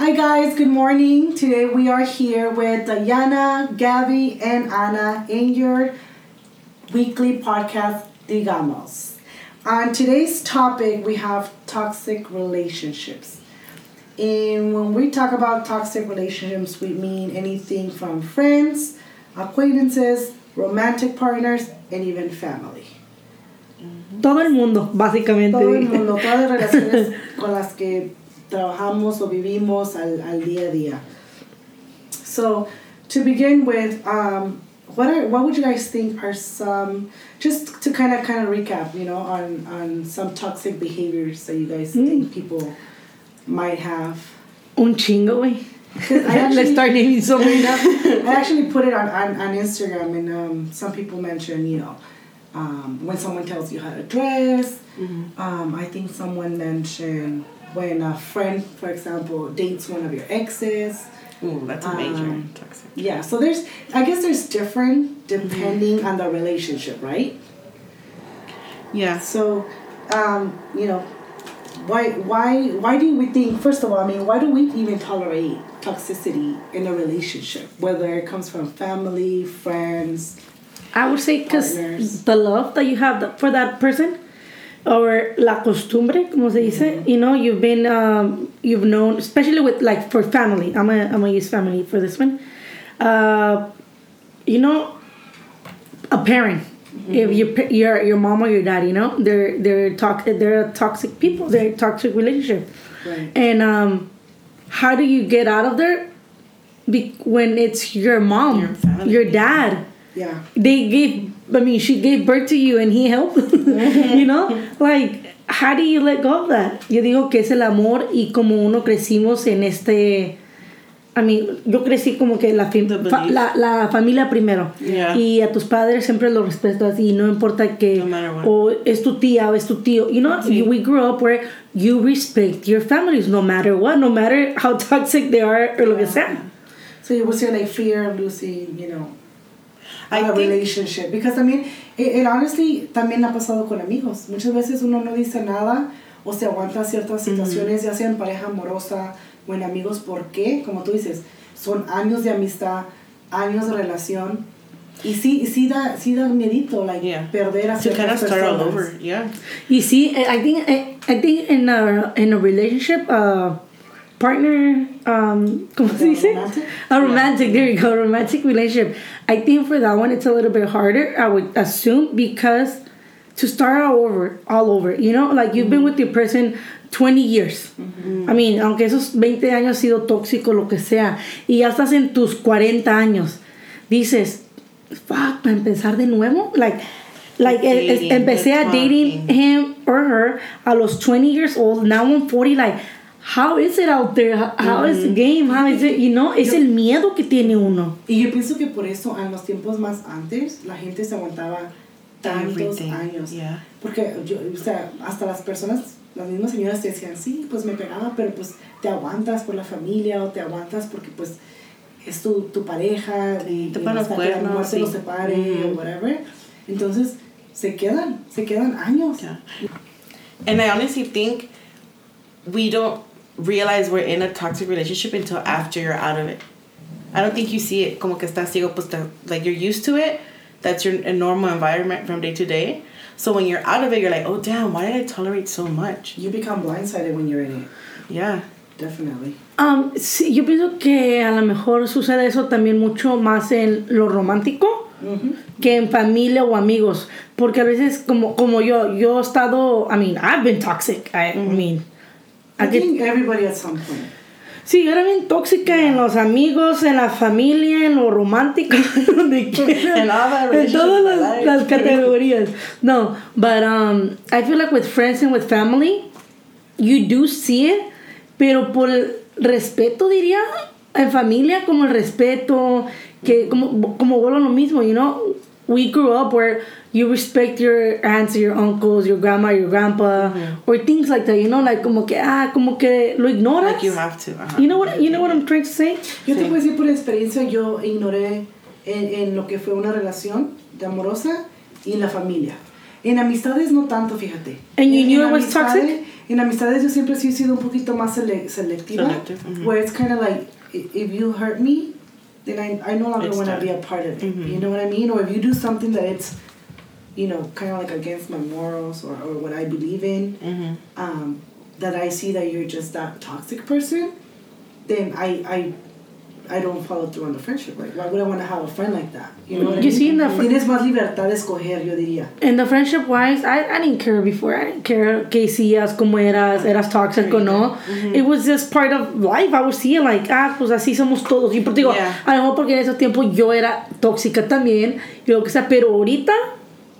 Hi guys, good morning. Today we are here with Diana, Gabby, and Anna in your weekly podcast, Digamos. On today's topic, we have toxic relationships. And when we talk about toxic relationships, we mean anything from friends, acquaintances, romantic partners, and even family. Todo el mundo, básicamente. Todo el mundo, todas las relaciones con las que trabajamos o vivimos al, al día a día. So, to begin with, um, what are what would you guys think are some just to kind of kind of recap, you know, on on some toxic behaviors that you guys think people might have? Un chingo, güey. I actually- Let's start naming so many. I actually put it on, on, on Instagram, and um, some people mentioned, you know, um, when someone tells you how to dress. Um, I think someone mentioned when a friend, for example, dates one of your exes. Ooh, that's a major Um, toxic. Yeah, so there's, I guess there's different depending on the relationship, right? Yeah. So, um, you know, why why why do we think? First of all, I mean, why do we even tolerate toxicity in a relationship, whether it comes from family, friends? I would say because the love that you have for that person, or la costumbre, como se dice, you know, you've been, um, you've known, especially with like for family. I'm gonna, I'm gonna use family for this one. Uh, you know, a parent. If your your your mom or your dad, you know, they're they're toxic. They're toxic people. They're toxic relationship. Right. And um, how do you get out of there? Be- when it's your mom, Your your dad, Yeah. they gave. I mean, she gave birth to you, and he helped. you know, like how do you let go of that? Yo digo que es el amor y como uno crecimos en este. I mean, yo crecí como que la, fa- la, la familia primero. Yeah. Y a tus padres siempre los respetas y no importa que No o es tu tía o es tu tío. You know, Sí. we grew up where you respect your families no matter what, no matter how toxic they are or lo que sea. So you would say like fear of losing, you know, I a relationship. Because I mean, it, it honestly también ha pasado con amigos. Muchas veces uno no dice nada o se aguanta ciertas situaciones, ya sea en pareja amorosa o en amigos. ¿Por qué? Como tú dices, son años de amistad, años de relación. Y sí, sí da, sí da miedito, like, Yeah. perder a ciertas of start all personas. over. Yeah. You see, I I think I, I think in a in a relationship, uh, partner, um, ¿cómo se a dice? romantic? A romantic. There you go, romantic relationship. I think for that one, it's a little bit harder. I would assume because to start all over, all over. You know, like you've been with your person 20 years. I mean, aunque esos 20 años ha sido tóxico, lo que sea, y ya estás en tus 40 años, dices, fuck, para empezar de nuevo, like, like Dating, empecé a dating him or her a los 20 years old, now I'm 40, like, how is it out there? How, is the game? How is it, you know? Es el miedo que tiene uno. Y yo pienso que por eso en los tiempos más antes la gente se aguantaba tantos Everything, años. yeah. Porque yo, o sea, hasta las personas, las mismas señoras te decían, sí, pues me pegaba, pero pues te aguantas por la familia o te aguantas porque pues es tu, tu pareja y, te y ponen los hasta que la muerte sí. los separe Ujú. o whatever. Entonces se quedan, se quedan años. Yeah. And I honestly think we don't realize we're in a toxic relationship until after you're out of it. I don't think you see it como que estás digo, pues, like you're used to it. That's your a normal environment from day to day. So when you're out of it, you're like, oh damn, why did I tolerate so much? You become blindsided when you're in it, Yeah. definitely. Um, sí, yo pienso que a lo mejor sucede eso también mucho más en lo romántico que en familia o amigos. Porque a veces, como, como yo, yo he estado, I mean, I've been toxic. I, I mean, I think everybody at some point. sí, yo era bien tóxica en los amigos, en la familia, en lo romántico, donde quiera. En todas las, las categorías. No, but um, I feel like with friends and with family, you do see it, pero por el respeto diría, en familia como el respeto, que como, como vuelvo a lo mismo, you know, we grew up where you respect your aunts, your uncles, your grandma, your grandpa, or things like that, you know, like como que, ah, como que lo ignoras. Like you have to. uh-huh. You know what, you know what I'm trying to say? Yo te Sí. puedo decir por experiencia, yo ignoré en, en lo que fue una relación de amorosa y en la familia. En amistades no tanto, fíjate. And you En- knew en it was toxic? en amistades yo siempre sí he sido un poquito más sele- selectiva. Selective, mhm. Where it's kind of like, i- if you hurt me, then I, I no longer want to be a part of it. Mhm. You know what I mean? Or if you do something that it's, you know, kind of like against my morals or, or what I believe in, Mhm. um, that I see that you're just that toxic person, then I, I, I don't follow through on the friendship. Like, why would I want to have a friend like that? You know what I You mean? see in the fr- Tienes más libertad de escoger, yo diría. And the friendship wise, I, I didn't care before. I didn't care que hacías, cómo eras, eras toxic o no. It was just part of life. I was seeing like, ah, pues así somos todos. Y por digo, Yeah. a lo mejor porque en ese tiempo yo era tóxica también, y lo que sea, pero ahorita,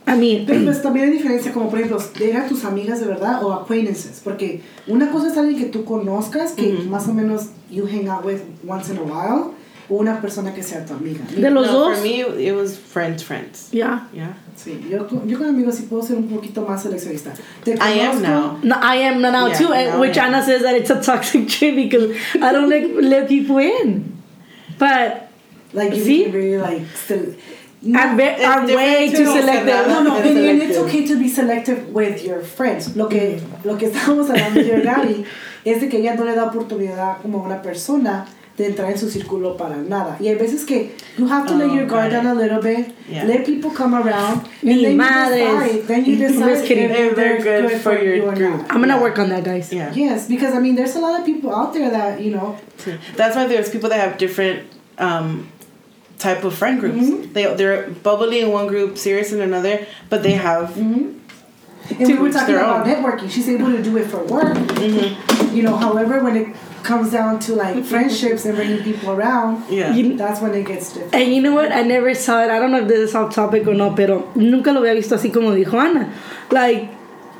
I mean, Pero pues también hay diferencia, como por ejemplo, eran tus amigas de verdad o acquaintances. Porque una cosa es alguien que tú conozcas, que más o menos you hang out with once in a while, o una persona que sea tu amiga. de los no, dos, For me, it was friends, friends. yeah. Yeah. Sí, yo, con- yo con amigos sí puedo ser un poquito más seleccionista. Te I am now. No, I am now Yeah, too, and now which. Anna says that it's a toxic trait because I don't like let people in. But Like you See? really like still. I'm, ve- I'm way different too to selective. No, no, It's and, and it's okay to be selective with your friends. Lo que, lo que estamos hablando yo y Gaby es de que ella no le da oportunidad como a una persona de entrar en su círculo para nada. Y hay veces que you have to let Oh, your guard got down a little bit, Yeah. let people come around, Ni and then madres. you decide, then you Just decide kidding. if If they're good for your you group. not. I'm gonna Yeah. work on that, guys. Yeah. Yes, because I mean, there's a lot of people out there that you know. That's why there's people that have different um, type of friend groups. Mm-hmm. They they're bubbly in one group, serious in another, but they have Mm-hmm. And we were talking about own. networking. She's able to do it for work. Mm-hmm. You know, however, when it comes down to like friendships and bringing people around, yeah. You- that's when it gets different. And you know what? I never saw it. I don't know if this is off topic or not, pero nunca lo había visto así como dijo Ana. Like,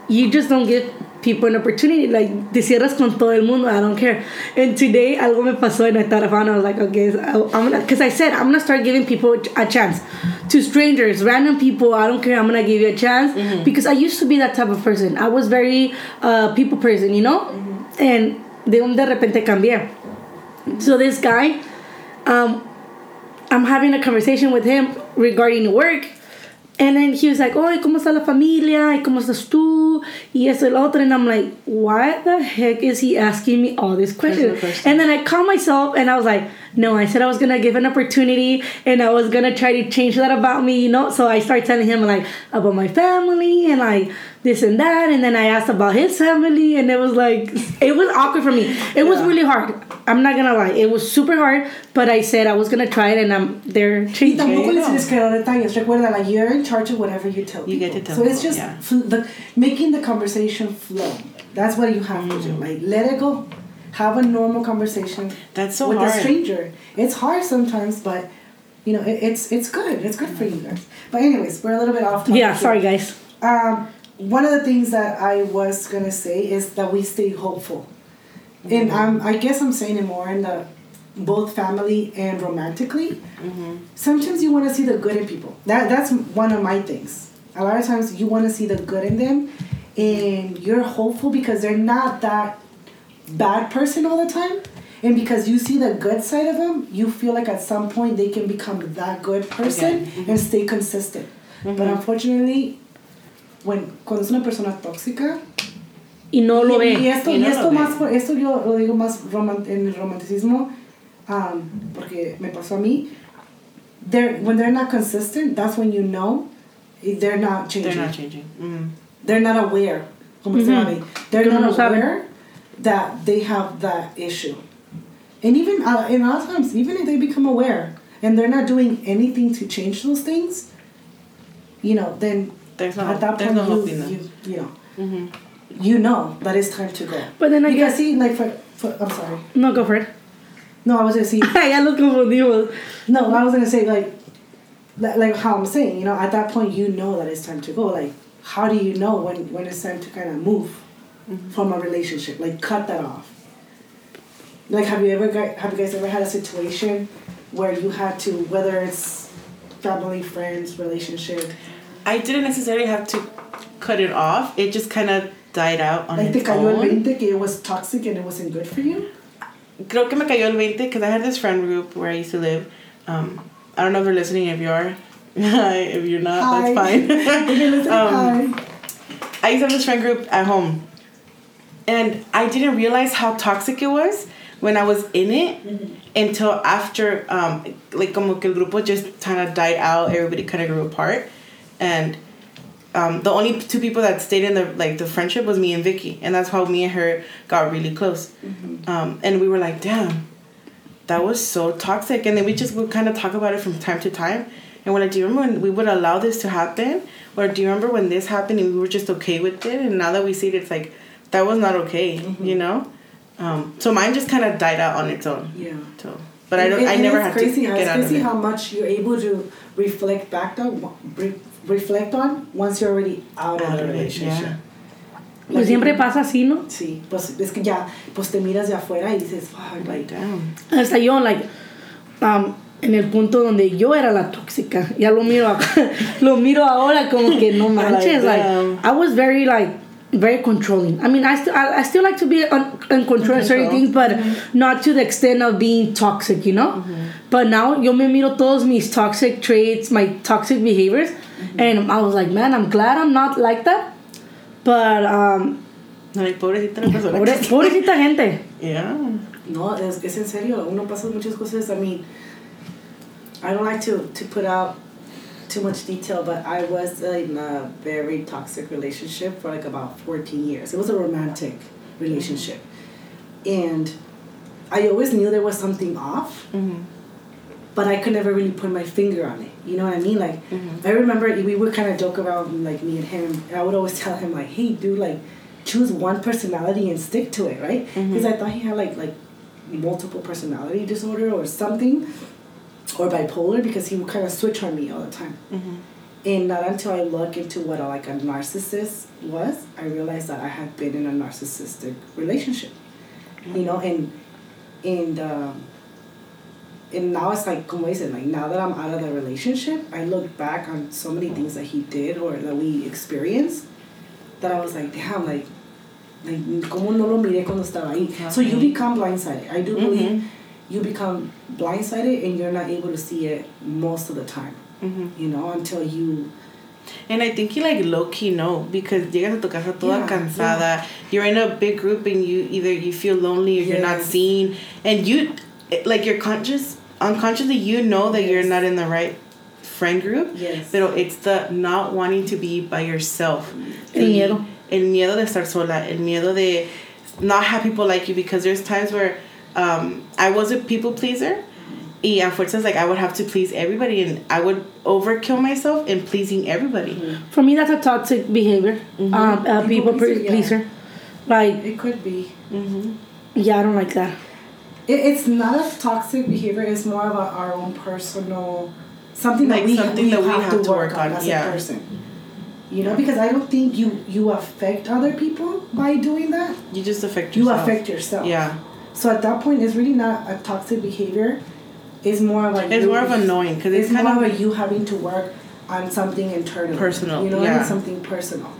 you just don't give people an opportunity. Like, te cierras con todo el mundo. I don't care. And today, algo me pasó and I thought of Ana. I was like, okay, so I'm gonna, because I said, I'm gonna start giving people a chance. To strangers, random people, I don't care. I'm gonna give you a chance because I used to be that type of person. I was very uh, people person, you know? And de un de repente cambié. So this guy, um, I'm having a conversation with him regarding work. And then he was like, oh, ¿y cómo está la familia? ¿Y cómo estás tú? Y eso y lo otro. And I'm like, what the heck is he asking me all these questions? And then I caught myself and I was like, no, I said I was going to give an opportunity and I was going to try to change that about me, you know? So I started telling him like about my family and like this and that. And then I asked about his family and it was like, it was awkward for me. It was really hard. I'm not going to lie. It was super hard, but I said I was going to try it and I'm there Y changing. tampoco les tienes que dar detalles. Recuerda, like you're in charge of whatever you tell You people. get to tell so it's just yeah. fl- the, making the conversation flow. That's what you have to do. Mm. Like let it go. Have a normal conversation That's so with hard. a stranger. It's hard sometimes, but you know it, it's it's good. It's good for you guys. But anyways, we're a little bit off topic. Yeah, here. sorry guys. Um, one of the things that I was gonna say is that we stay hopeful, and um, I guess I'm saying it more in the both family and romantically. Mm-hmm. Sometimes you want to see the good in people. That that's one of my things. A lot of times you want to see the good in them, and you're hopeful because they're not that bad person all the time. And because you see the good side of them, you feel like at some point they can become that good person Again. Mm-hmm. and stay consistent. But unfortunately, when cuando es una persona tóxica Y no lo y, y esto Y y esto lo ve. esto yo lo digo más en el romanticismo um, porque me pasó a mí they're when they're not consistent that's when you know they're not changing They're not changing. Mm. they're not aware como se Ujú. sabe. they're not aware that they have that issue and even uh, in a lot of times even if they become aware and they're not doing anything to change those things you know then There's no at that point no you, hope you, you know. Mhm. you know that it's time to go. But then I because guess see like for, for I'm sorry. No go for it. no I was gonna say ya lo confundimos. no I was gonna say like like how I'm saying you know at that point you know that it's time to go. Like how do you know when when it's time to kind of move from a relationship? Like cut that off. Like have you ever got, have you guys ever had a situation where you had to whether it's family friends relationship I didn't necessarily have to cut it off. It just kind of died out on like te its cayó el own. 20 que it was toxic and it wasn't good for you Creo que me cayó el 20 because I had this friend group where I used to live. Um, I don't know if they're listening. If you are, if you're not, Hi. that's fine. If you're listening, Um, hi. I used to have this friend group at home. and I didn't realize how toxic it was when I was in it until after, um, like, como que el grupo just kind of died out. Everybody kind of grew apart, and um, the only two people that stayed in the like the friendship was me and Vicky, and that's how me and her got really close. Um, and we were like, damn, that was so toxic. And then we just would kind of talk about it from time to time. And we're like, do you remember when we would allow this to happen? Or do you remember when this happened and we were just okay with it? And now that we see it, it's like, that was not okay, you know? Um, so mine just kind of died out on its own. Yeah. So, but I don't, And- I and never it's had to how, get out of crazy how much you're able to reflect back on, reflect on once you're already out, Out of the of it, relationship. yeah. Pues siempre pasa así, ¿no? Sí, pues es que ya, pues te miras de afuera y dices, fuck, like, Damn. Hasta yo, like, um, en el punto donde yo era la tóxica. Ya lo miro, lo miro ahora como que no manches. Like, damn. I was very, like, very controlling. I mean, I still, I, I still like to be on, in control of certain things, but not to the extent of being toxic, you know? But now, yo me miro todos mis toxic traits, my toxic behaviors, and I was like, man, I'm glad I'm not like that. But, um, Like, pobrecita la persona. pobre- pobrecita gente. Yeah. no, es, es en serio, uno pasa muchas cosas, I mean, I don't like to, to put out too much detail, but I was in a very toxic relationship for like about 14 years. It was a romantic relationship. And I always knew there was something off, Mm-hmm. But I could never really put my finger on it. You know what I mean? Like, Mm-hmm. I remember we would kind of joke around, like me and him. I would always tell him, like, "Hey, dude, like, choose one personality and stick to it, right?" Mm-hmm. Because I thought he had like like multiple personality disorder or something, or bipolar, because he would kind of switch on me all the time. Mm-hmm. And not until I look into what a, like a narcissist was, I realized that I had been in a narcissistic relationship. You know, and and um, and now it's like como dicen, like now that I'm out of the relationship, I look back on so many things that he did or that we experienced that I was like, damn, like like como no lo miré cuando estaba ahí. So you become blindsided. I do believe you become blindsided and you're not able to see it most of the time. Mm-hmm. You know, until you And I think you like low key know because llegas a tu casa toda Yeah, cansada. You're in a big group and you either you feel lonely or you're not seen, and you it- like you're conscious unconsciously you know that you're not in the right friend group. Yes. Pero it's the not wanting to be by yourself. El miedo. El miedo de estar sola. El miedo de not have people like you because there's times where um, I was a people pleaser. Y a fuerzas, like I would have to please everybody and I would overkill myself in pleasing everybody. For me, that's a toxic behavior. Um, a people People pleaser, yeah. pleaser. Like, it could be. yeah, I don't like that. It, it's not a toxic behavior. It's more about our own personal something Like that we, something we that we have, have to work on as yeah. a person. You know, because I don't think you you affect other people by doing that. You just affect You yourself. affect yourself. Yeah. So at that point, it's really not a toxic behavior. It's more of like It's more of annoying because It's, it's, kind more of of you having to work on something internal. Personal, You know, yeah. something personal.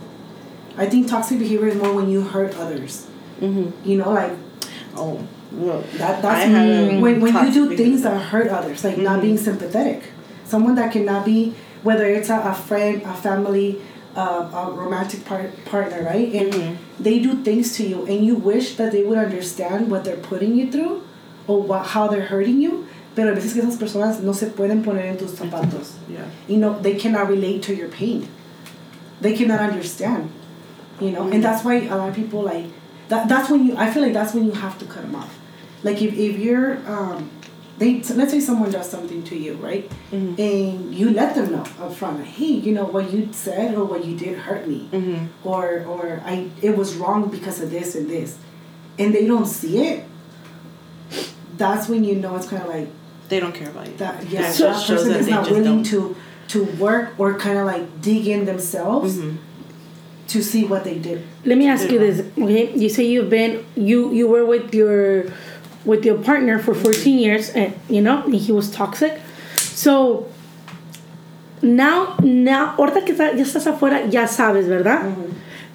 I think toxic behavior is more when you hurt others. Mhm. You know, like oh well. That that's had a when when you do things that hurt others, like not Mhm. being sympathetic. Someone that cannot be, whether it's a, a friend, a family, uh, a romantic par- partner, right? And Mhm. they do things to you, and you wish that they would understand what they're putting you through, or what, how they're hurting you. Pero a veces que esas personas no se pueden poner en tus zapatos. Yeah. You know, they cannot relate to your pain. They cannot understand. You know, and that's why a lot of people like that. That's when you. I feel like that's when you have to cut them off. Like if if you're um, they let's say someone does something to you, right? Mhm. And you let them know up front, hey, you know what you said or what you did hurt me, Mhm. or or I it was wrong because of this and this, and they don't see it. That's when you know it's kind of like They don't care about you. that yeah, It that person that is not willing don't. to to work or kind of like dig in themselves Mhm. to see what they did. Let me ask you this, okay? You say you've been you you were with your with your partner for 14 years and you know, and he was toxic. So now now ahorita que ya estás afuera ya sabes, ¿verdad?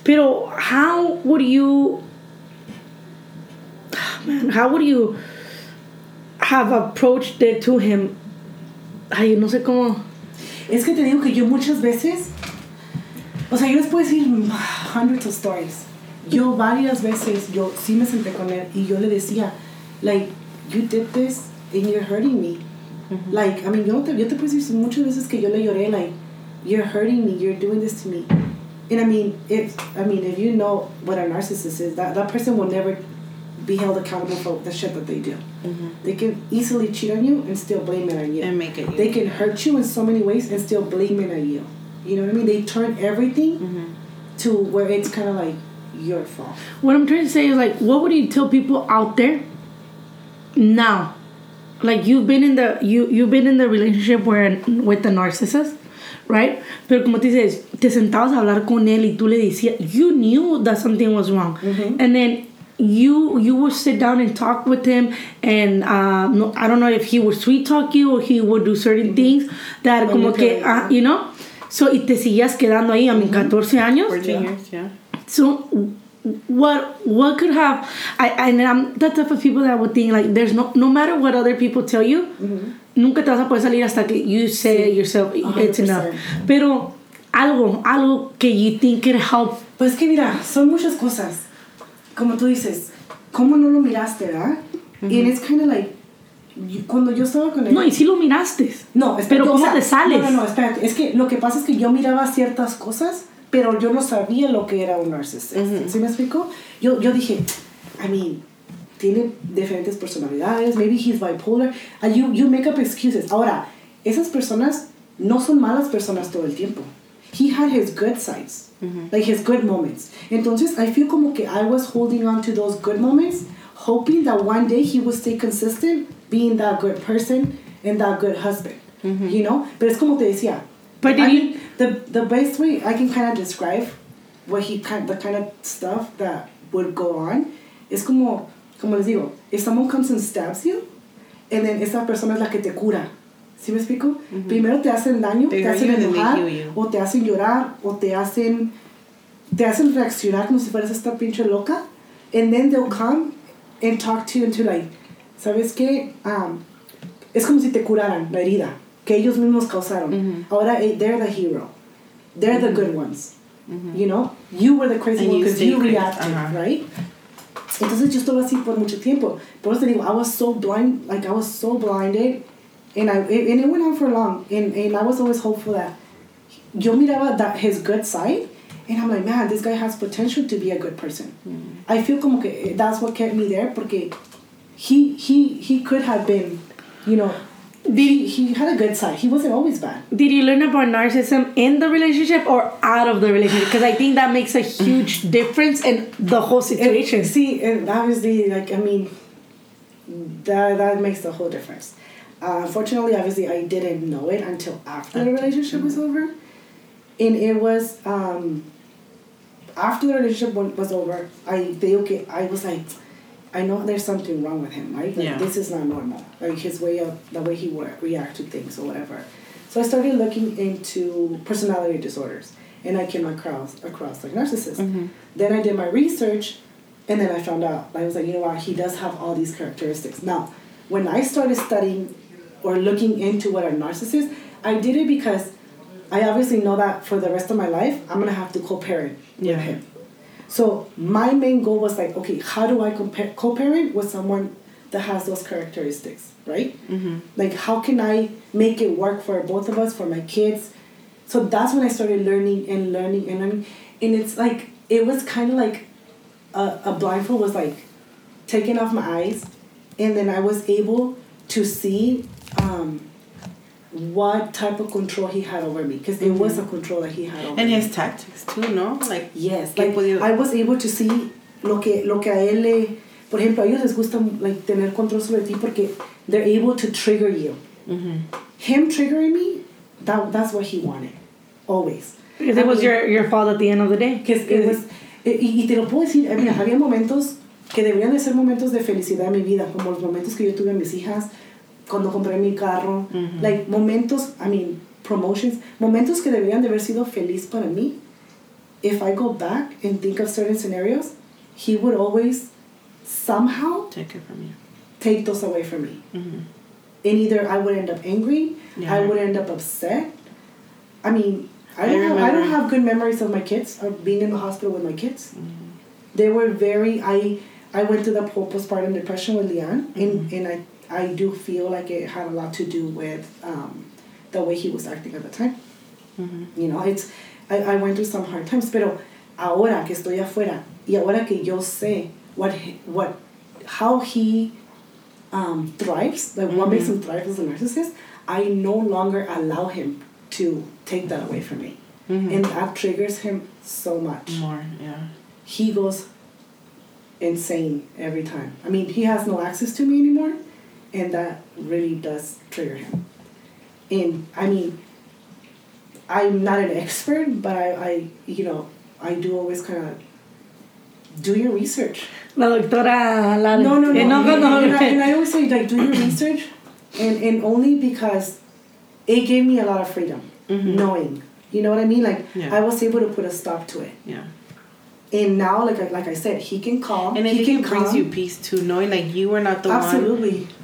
Pero how would you man, how would you have approached it to him? Ay, no sé cómo Es que te digo que yo muchas veces, o sea, yo les puedo decir hundreds of stories, yo varias veces, yo sí me senté con él y yo le decía, like, you did this and you're hurting me. Like, I mean, yo te, yo te puedo decir muchas veces que yo le lloré, like, you're hurting me, you're doing this to me. And I mean, if I mean, if you know what a narcissist is, that, that person will never be held accountable for the shit that they do. They can easily cheat on you and still blame it on you. And make it you. They can hurt you in so many ways and still blame it on you. You know what I mean? They turn everything Mm-hmm. to where it's kind of like your fault. What I'm trying to say is like, what would you tell people out there now? Like you've been in the you you've been in the relationship where with the narcissist, right? Pero como te dices, te sentabas a hablar con él y tú le decías, you knew that something was wrong, and then you you would sit down and talk with him, and uh, no, I don't know if he would sweet talk you or he would do certain things that como que, ah, you know. So, y te seguías quedando ahí a mis 14 años. 14 Yeah. years, yeah. So what what could have I and I'm the type of people that would think like there's no no matter what other people tell you nunca te vas a poder salir hasta que you say yourself it's 100%. enough pero algo algo que you think could help Pues que mira, son muchas cosas. Como tú dices, ¿cómo no lo miraste, verdad? And it's kind of like, cuando yo estaba con él. no y si lo miraste No, pero o cómo sea, te sales No, no, no, espérate. Es que lo que pasa es que yo miraba ciertas cosas, pero yo no sabía lo que era un narcisista. ¿Sí me explico? Yo, yo dije, I mean, tiene diferentes personalidades, maybe he's bipolar. And you, you make up excuses. Ahora, esas personas no son malas personas todo el tiempo. He had his good sides, like his good moments. Entonces, I feel como que I was holding on to those good moments, hoping that one day he would stay consistent, being that good person and that good husband. You know? Pero es como te decía. But I did you- mean, the the best way I can kind of describe what he kind the kind of stuff that would go on es como como les digo if someone comes and stabs you and then esa persona es la que te cura ¿sí me explico? primero te hacen daño They te hacen enojar o te hacen llorar o te hacen te hacen reaccionar como si fueras esta pinche loca and then they'll come and talk to you into like ¿sabes qué? Um, es como si te curaran la herida que ellos mismos causaron. Ahora eh, they're the hero. They're the good ones. You know, you were the crazy one you because you crazy. reacted, Ajá. right? Entonces yo estuve así por mucho tiempo. Por eso te digo, I was so blind, like I was so blinded, and I it, and it went on for long, and and I was always hopeful that yo miraba that his good side, and I'm like, man, this guy has potential to be a good person. I feel como que that's what kept me there, porque he he he could have been, you know, he, he had a good side. He wasn't always bad. did you learn about narcissism in the relationship or out of the relationship because I think that makes a huge difference in the whole situation And, see, and obviously, like I mean, that that makes the whole difference. Uh, unfortunately, obviously, I didn't know it until after the relationship was over, and it was um, after the relationship was over. I they okay. I was like, I know there's something wrong with him, right? Like Yeah. this is not normal. Like his way of the way he would react to things or whatever. So I started looking into personality disorders, and I came across across like narcissism. Mm-hmm. Then I did my research, and then I found out. I was like, you know what? He does have all these characteristics. Now, when I started studying or looking into what a narcissist, I did it because I obviously know that for the rest of my life, I'm gonna have to co-parent Yeah. with him. So my main goal was like, okay, how do I compare co-parent with someone that has those characteristics, right? Mm-hmm. Like, how can I make it work for both of us, for my kids? So that's when I started learning and learning and learning, and it's like it was kind of like a, a blindfold was like taken off my eyes, and then I was able to see um, what type of control he had over me because it was a control that he had over And me. his tactics too, no? Like Yes, ¿Qué like podía- I was able to see lo que lo que a él le, por ejemplo, a ellos les gusta like tener control sobre ti porque they're able to trigger you. Him triggering me, that that's what he wanted, always. because it was your your fault at the end of the day Que it was, y, y te lo puedo decir, eh, mira, había momentos que deberían de ser momentos de felicidad en mi vida, como los momentos que yo tuve en mis hijas, cuando compré mi carro, like momentos, I mean, promotions, momentos que deberían de haber sido feliz para mí. If I go back and think of certain scenarios, he would always somehow take it from you. take those away from me. And either I would end up angry, I would end up upset. I mean, I I don't, have, I don't have good memories of my kids, of being in the hospital with my kids. Mm-hmm. they were very. I I went through the whole postpartum depression with Leon, and mm-hmm. and I I do feel like it had a lot to do with um, the way he was acting at the time. You know, it's I, I went through some hard times, pero ahora que estoy afuera y ahora que yo sé what what how he um, thrives, like what makes him thrive as a narcissist, I no longer allow him to take that away from me. And that triggers him so much. More, yeah. He goes insane every time. I mean, he has no access to me anymore, and that really does trigger him. And I mean, I'm not an expert, but I, I you know, I do always kind of do your research. La doctora Lara. No, no, no. Eh, no, and, no, and I, and I always say, like, do your research, and, and only because it gave me a lot of freedom, knowing. You know what I mean? Like, Yeah. I was able to put a stop to it. Yeah. And now, like, I- like I said, he can call. And he can it brings you peace too, knowing like you were not the Absolutely. one mm,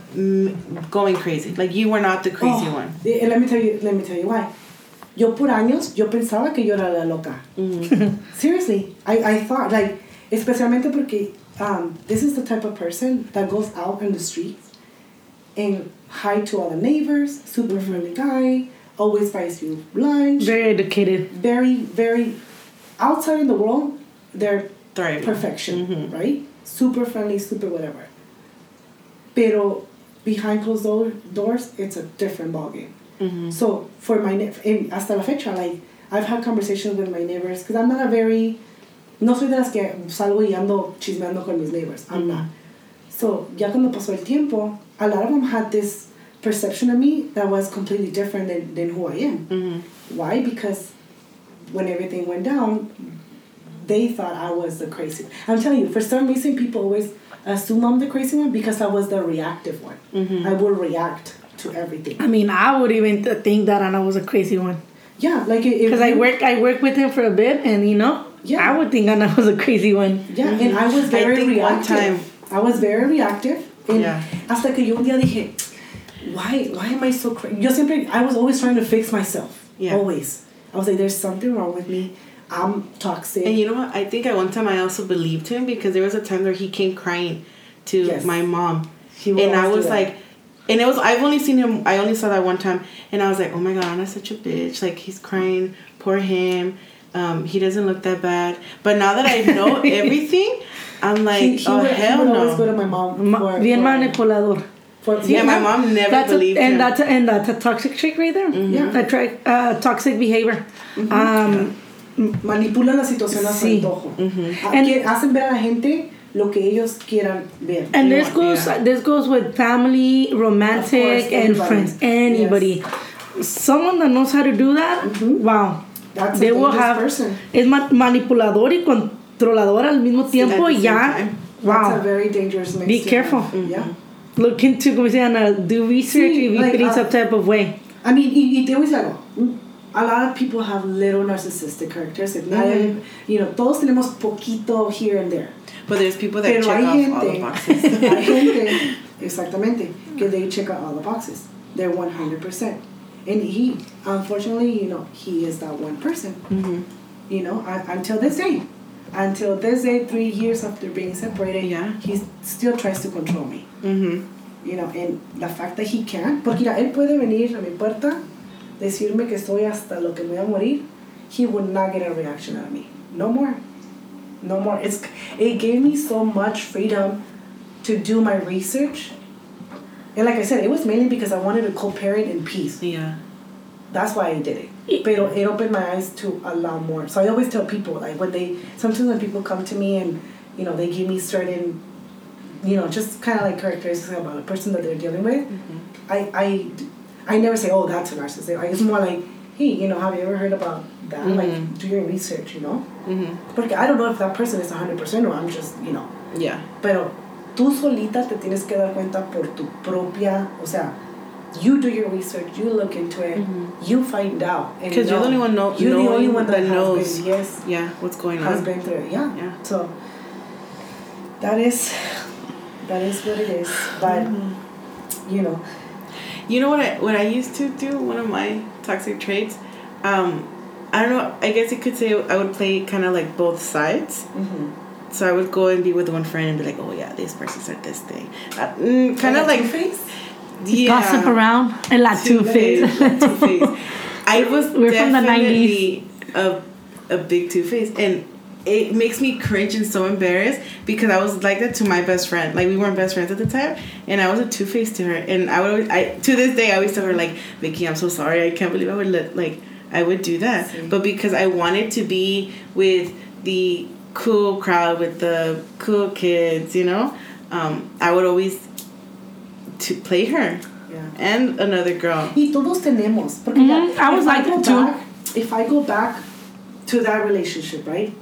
going crazy. Like you were not the crazy Oh, one. And let me tell you, let me tell you why. Yo por años, yo pensaba que yo era la loca. Mm-hmm. Seriously, I, I thought, like, especialmente porque um, this is the type of person that goes out in the streets and hi to all the neighbors, super friendly guy, always buys you lunch, Very educated. very, very, outside in the world, they're Thriving. perfection, Mhm. right? Super friendly, super whatever. Pero behind closed door, doors, it's a different ballgame. Mhm. So for my in, hasta la fecha, like I've had conversations with my neighbors because I'm not a very no soy de las que salgo y ando chismeando con mis neighbors. I'm not. So ya cuando pasó el tiempo, a lot of them had this perception of me that was completely different than, than who I am. Mhm. Why? Because when everything went down, they thought I was the crazy. I'm telling you, for some reason, people always assume I'm the crazy one because I was the reactive one. Mhm. I would react to everything. I mean, I would even think that Anna was a crazy one. Yeah, like Because I work, I work with him for a bit, and you know, Yeah. I would think Anna was a crazy one. Yeah, and I was Mm-hmm. I very think one reactive. time- I was very reactive. And Yeah. hasta que yo un día dije, why, why am I so crazy? Yo siempre, I was always trying to fix myself. Yeah. Always. I was like, there's something wrong with me. I'm toxic. And you know what? I think at one time I also believed him because there was a time where he came crying to Yes. my mom. He and I was like, and it was, I've only seen him, I only saw that one time. And I was like, oh my God, Anna's such a bitch. Like, he's crying. Poor him. Um, he doesn't look that bad. But now that I know everything, I'm like, he, he oh, would, he hell no. always go no. to my mom. Ma- for, bien for, manipulador. for, Yeah, my mom never that's believed a, and him. that's a, and that's a toxic trick right there. Yeah. A tra- uh, toxic behavior. Um, Manipulan la situación a su Sí. antojo. And- que hacen ver a la gente lo que ellos quieran ver. and this goes yeah. this goes with family, romantic, course, and friends. Anybody, someone that knows how to do that, wow, That's they will have person. es ma- manipulador y controlador al mismo tiempo y ya. time. That's a Wow, very dangerous. Be careful. have. Yeah. look into como do research Sí, if you like, uh, some type of way. I mean, y, y te voy a decir algo. A lot of people have little narcissistic not, Mhm. you know, todos tenemos poquito here and there. But there's people that Pero check off all the boxes. hay gente, exactamente, que they check out all the boxes. They're 100%. And he, unfortunately, you know, he is that one person. Mhm. You know, un- until this day. Until this day, three years after being separated, Yeah. he still tries to control me. Mhm. You know, and the fact that he can, porque él puede venir a mi puerta, decirme que estoy hasta lo que me voy a morir, he would not get a reaction out of me. No more. No more. It's it gave me so much freedom to do my research. And like I said, it was mainly because I wanted to co-parent in peace. Yeah. That's why I did it. Pero it opened my eyes to a lot more. So I always tell people, like when they, sometimes when people come to me and, you know, they give me certain, you know, just kind of like characteristics about a person that they're dealing with, mm-hmm. I, I, I never say, oh, that's a narcissist. I- It's more like, hey, you know, have you ever heard about that? Like, Mhm. do your research, you know? Mhm. Porque I don't know if that person is 100% or I'm just, you know. Yeah. Pero tú solita te tienes que dar cuenta por tu propia, o sea, you do your research, you look into it, you find out. Because you're the only one know, You're the only one that, that knows. been, yes, Yeah, what's going has on. been through it. Yeah. Yeah. So that is, that is what it is. But Mm-hmm. you know, You know what I what I used to do? One of my toxic traits. Um, I don't know. I guess you could say I would play kind of like both sides. mhm. So I would go and be with one friend and be like, oh yeah, this person said this thing. Uh, mm, kind of like face. yeah. Gossip around and la two face. Two Face. I was We're from the definitely a a big Two Face, and it makes me cringe and so embarrassed because I was like that to my best friend. Like we weren't best friends at the time, and I was a two faced to her. And I would, always, I to this day, I always tell her like, Vicky, I'm so sorry. I can't believe I would let like I would do that, Same. but because I wanted to be with the cool crowd with the cool kids, you know, um, I would always to play her Yeah. and another girl. Y todos tenemos. Porque Mhm, ya, I was like go that too. Back, if I go back to that relationship, right?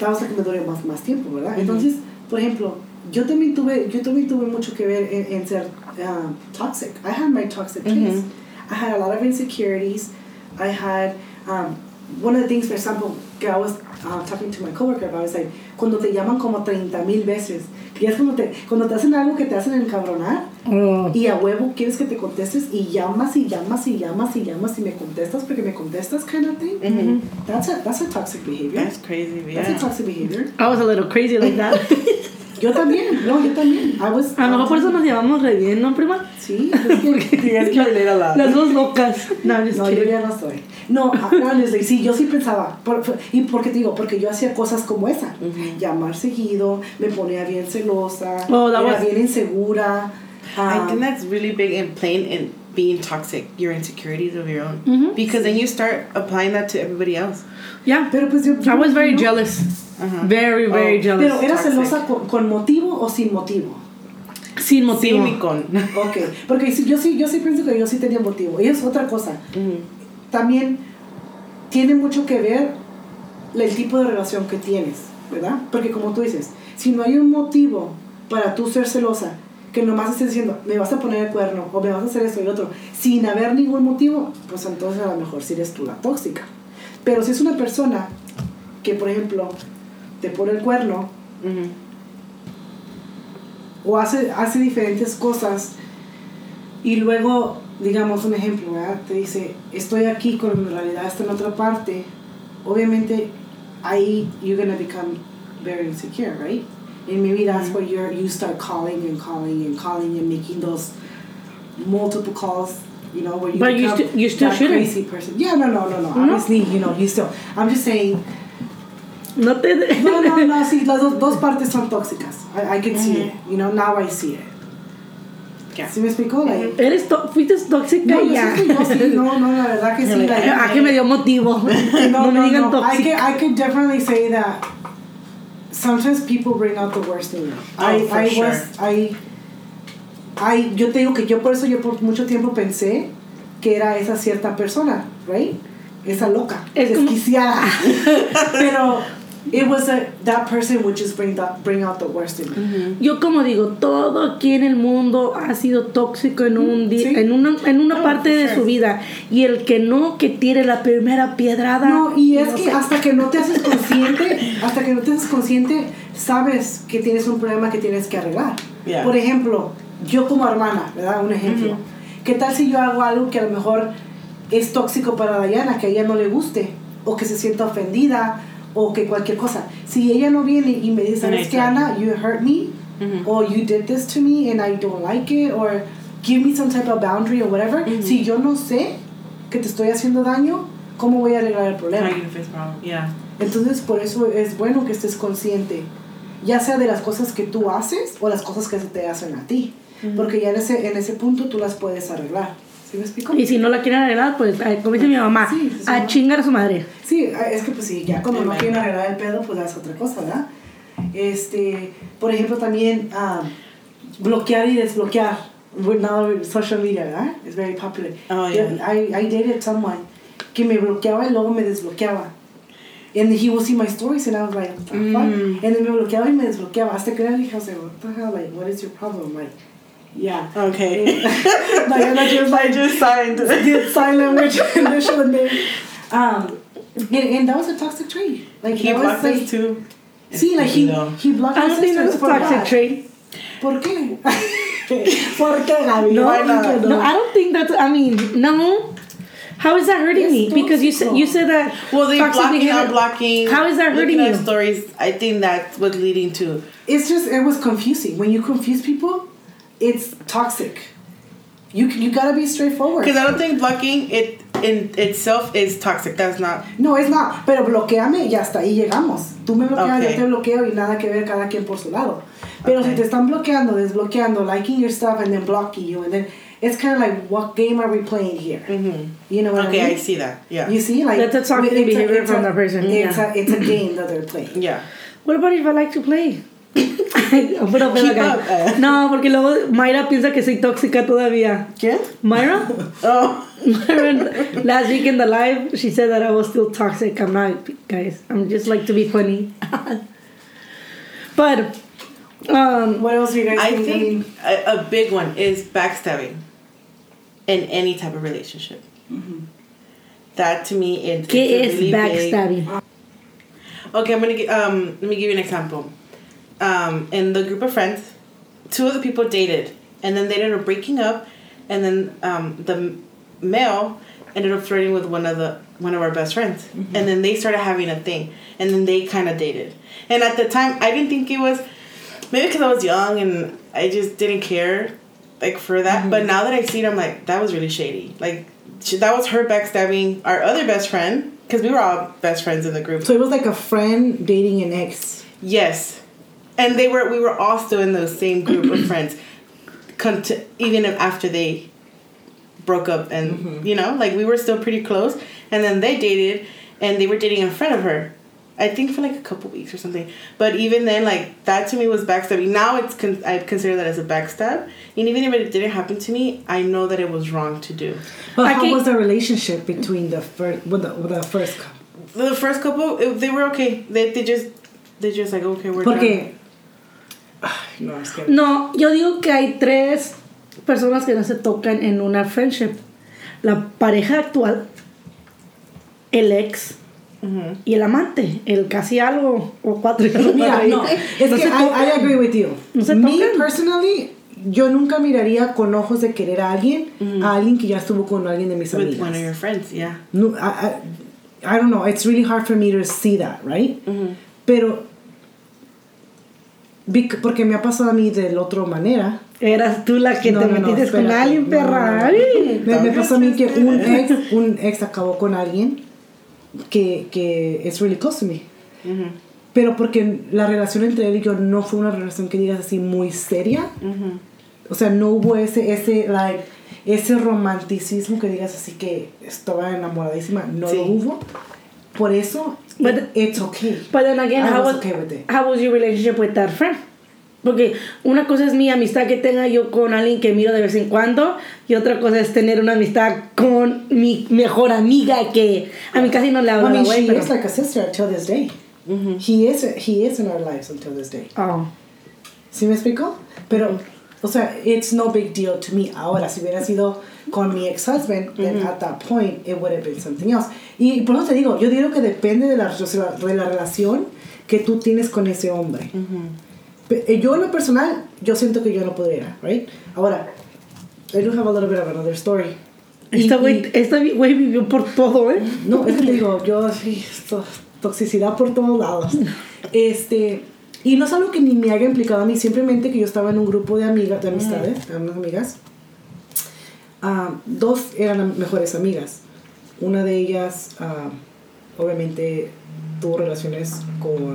La que me duró más, más tiempo, ¿verdad? Entonces, por ejemplo, yo también tuve, yo también tuve mucho que ver en, en ser um, toxic. I had my toxic traits. I had a lot of insecurities. I had um, one of the things, for example, que I was uh, talking to my coworker about, is like, cuando te llaman como 30 mil veces, que es cuando te, cuando te hacen algo que te hacen encabronar, Oh. y a huevo quieres que te contestes y llamas y llamas y llamas y llamas y me contestas porque me contestas kind of thing. Mhm. That's a that's a toxic behavior. That's crazy, That's a yeah. toxic behavior. I was a little crazy like that. Yo también, no, yo también. I was A lo mejor por eso nos llevamos re bien, ¿no, prima? Sí, es que Las dos locas. No, no, yo ya no soy. No, honestly, sí, yo sí pensaba. Por- por- ¿Y por qué te digo? Porque yo hacía cosas como esa. Llamar seguido, me ponía bien celosa, Oh, era was- bien insegura. I um, think that's really big in playing and being toxic, your insecurities of your own. Mhm. Because then you start applying that to everybody else. Yeah. pero pues yo, I was very no. jealous. Uh-huh. Very, very Oh. jealous. Pero era Toxic. celosa con, con motivo o sin motivo. Sin motivo. Mi con. Ok, porque yo sí, yo sí pienso que yo sí tenía motivo. Y es otra cosa. También tiene mucho que ver el tipo de relación que tienes, ¿verdad? Porque como tú dices, si no hay un motivo para tú ser celosa, que nomás estés diciendo, me vas a poner el cuerno o me vas a hacer esto y lo otro, sin haber ningún motivo, pues entonces a lo mejor sí eres tú la tóxica. Pero si es una persona que, por ejemplo, te pone el cuerno Mhm. o hace, hace diferentes cosas y luego, digamos un ejemplo, ¿verdad? te dice, estoy aquí cuando en realidad está en otra parte, obviamente ahí you're gonna become very insecure, right? And maybe that's where you're, you start calling and calling and calling and making those multiple calls, you know, where you But you sti- you still that shouldn't. crazy person. Yeah, no, no, no, no. No? Obviously, you know, you still. I'm just saying, No te. no, no, no, sí, las dos, dos partes son tóxicas. I, I can see it, you know, now I see it. Yeah. ¿Sí me explicó? Like, Eres to fuiste tóxica no, ya. yo sí, no, no, la verdad que sí. Like, Ah, que me dio motivo. No, me digan I tóxica. could, I could definitely say that sometimes people bring out the worst in you. I, Oh, for I sure. was, I, I, yo te digo que yo por eso yo por mucho tiempo pensé que era esa cierta persona, right? Esa loca, Es como-. Pero it was a, that person would just bring, that, bring out the worst in me. Yo como digo, todo aquí en el mundo ha sido tóxico en un Sí. en una en una Oh, parte de sure. su vida y el que no que tire la primera piedrada. No, y es no que sé. hasta que no te haces consciente, hasta que no te haces consciente, sabes que tienes un problema que tienes que arreglar. Yeah. Por ejemplo, yo como hermana, ¿verdad? Un ejemplo. ¿Qué tal si yo hago algo que a lo mejor es tóxico para Diana, que a ella no le guste, o que se sienta ofendida, o que cualquier cosa? Si ella no viene y me dice, ¿sabes qué, Ana? You hurt me, Mhm. or you did this to me and I don't like it, or give me some type of boundary or whatever. Si yo no sé que te estoy haciendo daño, ¿cómo voy a arreglar el problema? Yeah. Entonces, por eso es bueno que estés consciente, ya sea de las cosas que tú haces o las cosas que se te hacen a ti. Porque ya en ese, en ese punto tú las puedes arreglar. ¿Sí me explico? Y si no la quieren arreglar, pues como dice mi mamá, Sí, sí, a sí. chingar a su madre. Sí, es que pues sí, ya cuando no quieren arreglar el pedo, pues es otra cosa, ¿verdad? Este, por ejemplo, también ah, bloquear y desbloquear. Now social media, ¿verdad? It's very popular. Oh, yeah. I, I dated someone que me bloqueaba y luego me desbloqueaba. And he would see my stories and I was like, what the fuck? Mm. And then me bloqueaba y me desbloqueaba. Hasta que le dije, I was like, what the hell? Like, what is your problem? Like, yeah. Okay. Just I just signed. sign language initial name. Um, and, and that was a toxic trait. Like He was blocked like, too. See, like he, he blocked I don't think that's a for toxic trait. ¿Por qué? ¿Por qué, Gaby? No, not? no, I don't think that's. I mean, no, How is that hurting Es me? Because you said you said that. Well, they blocking, behavior- unblocking. How is that hurting you? stories. I think that's what's leading to. It's just it was confusing. When you confuse people, it's toxic. You you gotta be straightforward. Because I don't think blocking it in itself is toxic. That's not. No, es not. Pero bloqueame y hasta ahí llegamos. Tú me bloqueas, Okay. yo te bloqueo y nada que ver cada quien por su lado. Pero Okay. si te están bloqueando, desbloqueando, liking your stuff and then blocking you, and then it's kind of like, what game are we playing here? Mm-hmm. You know what Okay, I I see that. Yeah. You see, like That's a toxic behavior it's from the person, It's yeah. a it's a game that they're playing. Yeah. What about if I like to play? Puro pedo Keep acá. up, eh. No, porque luego Mayra piensa que soy tóxica todavía. ¿Quién? Myra? Oh. Myra, last week in the live, she said that I was still toxic. I'm not, guys. I'm just like to be funny. but, um, What else are you guys I thinking? think a, a big one is backstabbing in any type of relationship. That to me is ¿qué it's a es big- backstabbing? Okay, I'm gonna gi- um let me give you an example. Um, in the group of friends, two of the people dated, and then they ended up breaking up, and then um the male ended up flirting with one of the one of our best friends, and then they started having a thing, and then they kind of dated, and at the time I didn't think it was maybe because I was young and I just didn't care like for that, but now that I see it, I'm like that was really shady, like. She, that was her backstabbing our other best friend because we were all best friends in the group. So it was like a friend dating an ex. Yes, and they were we were also in those same group of friends, cont- even after they broke up, and mm-hmm. you know, like we were still pretty close. And then they dated, and they were dating in front of her. I think for like a couple weeks or something. But even then, like that to me was backstabbing. Now it's con- I consider that as a backstab, and even if it didn't happen to me, I know that it was wrong to do. But I how can- was the relationship between the first with the, with the first couple? The first couple, it, they were okay. They they just they just like okay, we're done. Ay, no, es que No, yo digo que hay tres personas que no se tocan en una friendship. La pareja actual, el ex Mhm. y el amante, el casi algo o cuatro. Mira, no, es No que se I, tocan. I agree with you. No se Me tocan. personally, yo nunca miraría con ojos de querer a alguien a alguien que ya estuvo con alguien de mis With amigas. one of your friends, yeah. No, I, I, I don't know. It's really hard for me to see that, right? Pero bec- porque me ha pasado a mí de la otra manera. Eras tú la que No, te no, no, metiste con espérate. alguien, No, perra. no, no. Me, me pasó a mí que un ex, un ex acabó con alguien que, que es really close to me. Pero porque la relación entre él y yo no fue una relación que digas así muy seria. O sea, no hubo ese, ese, like, ese romanticismo que digas así que estaba enamoradísima. No Sí. lo hubo. Por eso, But- it- it's okay. But then again, I how was okay with it. how was your relationship with that friend? Porque una cosa es mi amistad que tenga yo con alguien que miro de vez en cuando y otra cosa es tener una amistad con mi mejor amiga que a mí casi no le hablo I mean, she pero- is like a sister until this day. He is he is in our lives until this day. Oh. ¿Sí me explico? Pero, o sea, it's no big deal to me. Ahora, si hubiera sido con mi ex-husband, then at that point it would have been something else. Y por eso te digo, yo digo que depende de la, de la relación que tú tienes con ese hombre. Pe- eh, Yo en lo personal, yo siento que yo no podría, right? Ahora, I do have a little bit of another story. Esta güey vivió por todo, ¿eh? no, es que te digo, yo sí, to- toxicidad por todos lados. Este, y no es algo que ni me haya implicado a mí, simplemente que yo estaba en un grupo de amigas, de amistades, de unas amigas. Ah, dos eran mejores amigas. Una de ellas, ah, obviamente, tuvo relaciones con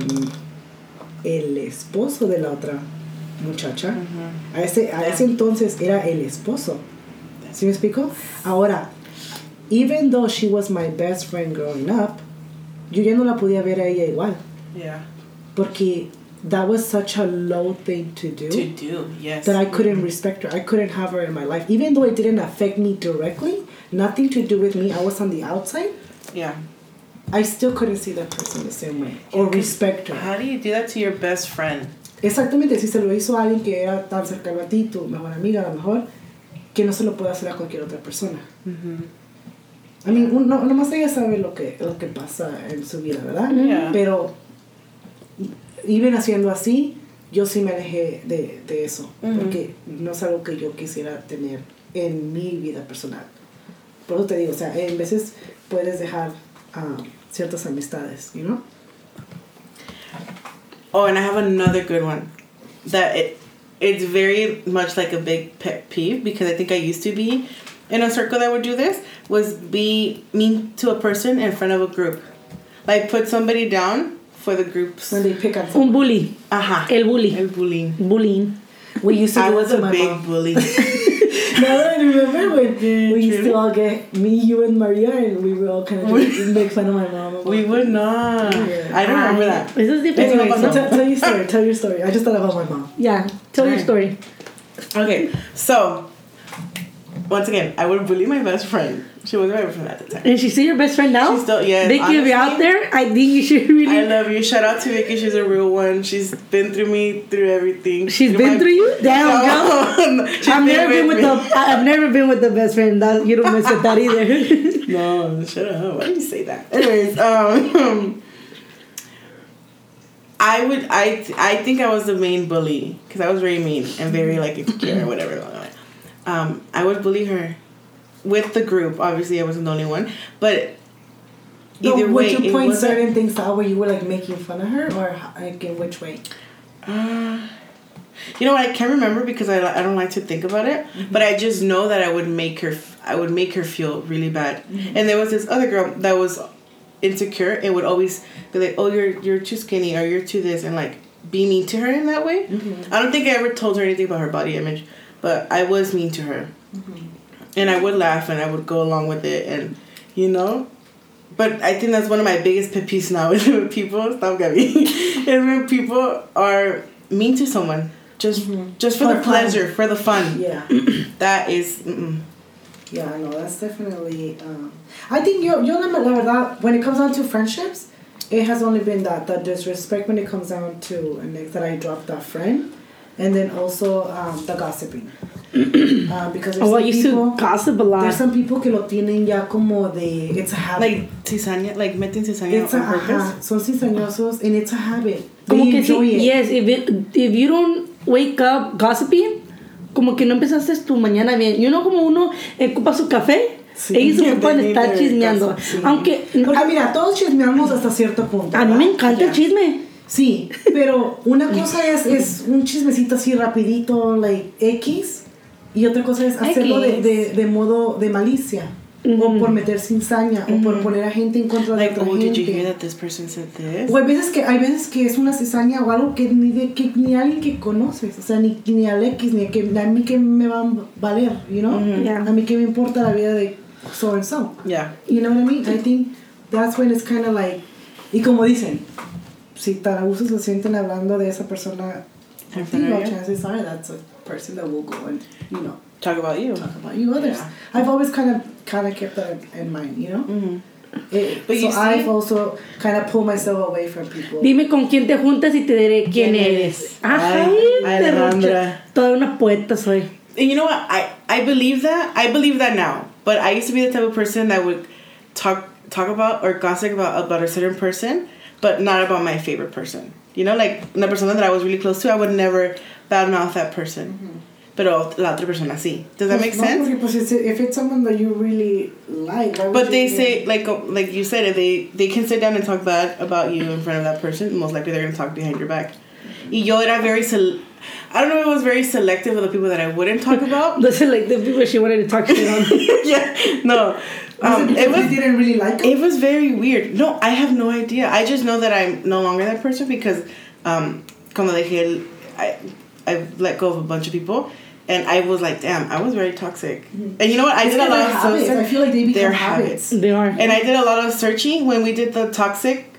el esposo de la otra muchacha. a, ese, a ese entonces era el esposo. ¿Sí me explico? Ahora, even though she was my best friend growing up, yo ya no la podía ver a ella igual. Yeah. Porque that was such a low thing to do. To do, yes. that I couldn't respect her. I couldn't have her in my life. Even though it didn't affect me directly, nothing to do with me, I was on the outside, Yeah. I still couldn't see that person the same way or respect her. How do you do that to your best friend? Exactamente, si se lo hizo a alguien que era tan cercano a ti, tu mejor amiga a lo mejor, que no se lo puede hacer a cualquier otra persona. Mhm. I mean, un- no, nomás ella sabe lo que, lo que pasa en su vida, ¿verdad? Yeah. Pero, iban haciendo así, yo sí me alejé de, de eso, Ujú. porque no es algo que yo quisiera tener en mi vida personal. por eso te digo, o sea, en veces puedes dejar um, ciertas amistades, you know? Oh, and I have another good one. That it it's very much like a big pet peeve because I think I used to be in a circle that would do this was be mean to a person in front of a group. Like put somebody down for the groups. When they pick up Un someone. bully. Ajá. El bully. El bullying. Bullying. We used to I do was it a my big mom. bully. Now that I remember when we used to all get me, you, and Maria, and we were all kind of We- make fun of my mom. we would not. Yeah. I don't ah, remember that. Eso es Eso diferente. no So tell, tell your story. Tell your story. I just thought about my mom. Yeah, tell your Alright. story. Okay, so once again, I would bully my best friend. She was my best friend at the time. And she still your best friend now? She's still- yes, Vicky, if you're out there, I think you should really. I love you. Shout out to Vicky. She's a real one. She's been through me, through everything. She's Through been my- through you? Damn. No, I've never been with the. I've never been with the best friend. That you don't mess with that either. No, shut up. Why do you say that? Anyways, um, I would. I I think I was the main bully because I was very mean and very like insecure or whatever. Um, I would bully her with the group. Obviously, I wasn't the only one, but No, either would way, you point certain things out where you were like making fun of her, or like in which way? Uh, you know what? I can't remember because I, I don't like to think about it. But I just know that I would make her I would make her feel really bad. And there was this other girl that was insecure and would always be like, "Oh, you're you're too skinny or you're too this," and like be mean to her in that way. I don't think I ever told her anything about her body image, but I was mean to her. And I would laugh and I would go along with it and you know. But I think that's one of my biggest pet peeves now is when people stop Gabby. is when people are mean to someone just just for, For the fun. pleasure, for the fun. Yeah, That is mm-mm. yeah, I know that's definitely. Um, I think yo, yo la, verdad, when it comes down to friendships, it has only been that that disrespect when it comes down to and next that I dropped that friend, and then also um, the gossiping. uh, because there's oh, I some used people, to gossip a lot. there's some people que lo tienen ya como de it's a habit. like cizaña, like meting cizaña it's a, on purpose. ajá, son cizañosos and it's a habit. Como They que enjoy si, it. yes, if, it, if you don't wake up gossiping, como que no empezaste tu mañana bien. You know, como uno ocupa su café, Sí. ellos se Yeah, ocupan de estar chismeando. gossip, sí. Aunque Porque mira, todos chismeamos hasta cierto punto. a mí me ¿verdad? encanta el Ya. chisme. Sí, pero una cosa es, es un chismecito así rapidito, like X, y otra cosa es hacerlo de, de, de modo de malicia, o por meter cizaña, o por poner a gente en contra de Like, otra oh, did you hear gente. that this person said this? O hay veces que hay veces que es una cizaña o algo que ni de que ni alguien que conoces, o sea, ni, ni al X, ni a, que, a mí que me va a valer, you know? Yeah. A mí que me importa la vida de so and so. Yeah. You know what I mean? I think that's when it's kind of like, y como dicen, si tan a gusto se sienten hablando de esa persona En frente contigo, de ella. chances are that's a person that will go and, you know, Talk about you. talk about you others. Yeah. I've always kind of kind of kept that in mind, you know? hmm Eh, But so you see- I've also kind of pulled myself away from people. Dime con quién te juntas y te diré quién, ¿Quién eres. eres? Ajá, Ay, te Alejandra. Toda una poeta soy. And you know what? I I believe that. I believe that now. But I used to be the type of person that would talk talk about or gossip about about a certain person, but not about my favorite person. You know, like una persona that I was really close to, I would never badmouth that person. Pero la otra persona sí. Does that make no, sense? pues, it's- if it's someone that you really like, But they say like uh, like you said if they they can sit down and talk bad about you in front of that person. Most likely they're gonna talk behind your back. Y yo era very sel- I don't know if it was very selective of the people that I wouldn't talk about. Those are like the people she wanted to talk shit on. yeah, no. Was Um, it it was you didn't really like it? it was very weird. No, I have no idea. I just know that I'm no longer that person because um, cuando dejé el, I I let go of a bunch of people. And I was like, damn, I was very toxic. And you know what? I It's did a lot of habits. social- I feel like they become their habits. they are. and I did a lot of searching when we did the toxic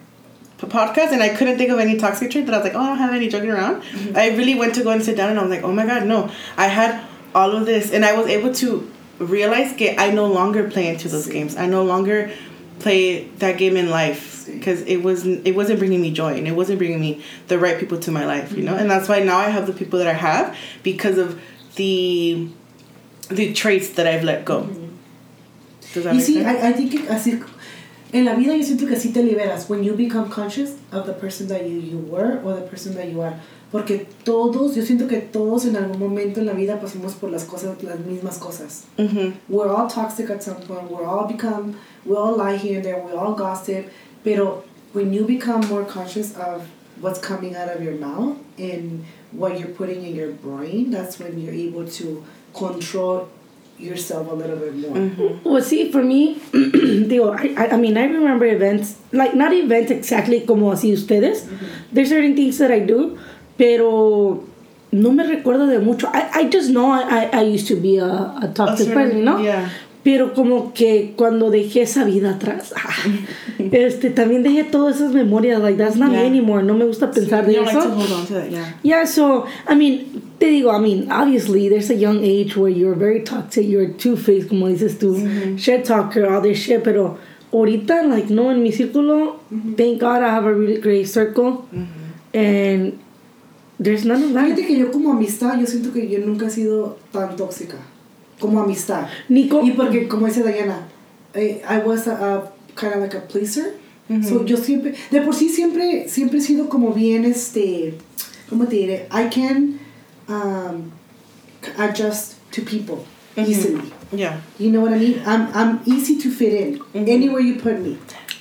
p- podcast, and I couldn't think of any toxic trait that I was like, oh, I don't have any joking around. I really went to go and sit down, and I was like, oh my god, no, I had all of this, and I was able to realize that I no longer play into those games. I no longer play that game in life because it was it wasn't bringing me joy and it wasn't bringing me the right people to my life, you know. Mm-hmm. And that's why now I have the people that I have because of the the traits that I've let go. Mm-hmm. Does that Y make sí, sense? I, I think que así en la vida yo siento que sí te liberas when you become conscious of the person that you, you were or the person that you are. Porque todos, yo siento que todos en algún momento en la vida pasamos por las cosas, las mismas cosas. Mm-hmm. We're all toxic at some point. We're all become, we all lie here and there. We all gossip. Pero when you become more conscious of what's coming out of your mouth and what you're putting in your brain, that's when you're able to control yourself a little bit more. Mm-hmm. Well, see, for me, digo, I, I- I mean, I remember events, like not events exactly como así ustedes. There's certain things that I do, pero no me recuerdo de mucho. I, I just know I, I, used to be a, a toxic person, ¿no? yeah. Pero como que cuando dejé esa vida atrás, este, también dejé todas esas memorias, like that's not me anymore. No me gusta pensar de like eso. to hold on to that, yeah. Yeah, so I mean, te digo, I mean, obviously there's a young age where you're very toxic, you're two faced, como dices tú, shit talker, all this shit, pero ahorita, like, no, en mi círculo, thank God I have a really great circle, and there's none of Fíjate that. que yo como amistad, yo siento que yo nunca he sido tan tóxica como amistad. Ni Y porque, como dice Diana, eh, I was a, a kind of like a pleaser. So yo siempre, de por sí siempre, siempre he sido como bien, este, ¿cómo te diré? I can um, adjust to people easily. Yeah. You know what I mean? I'm, I'm easy to fit in anywhere you put me.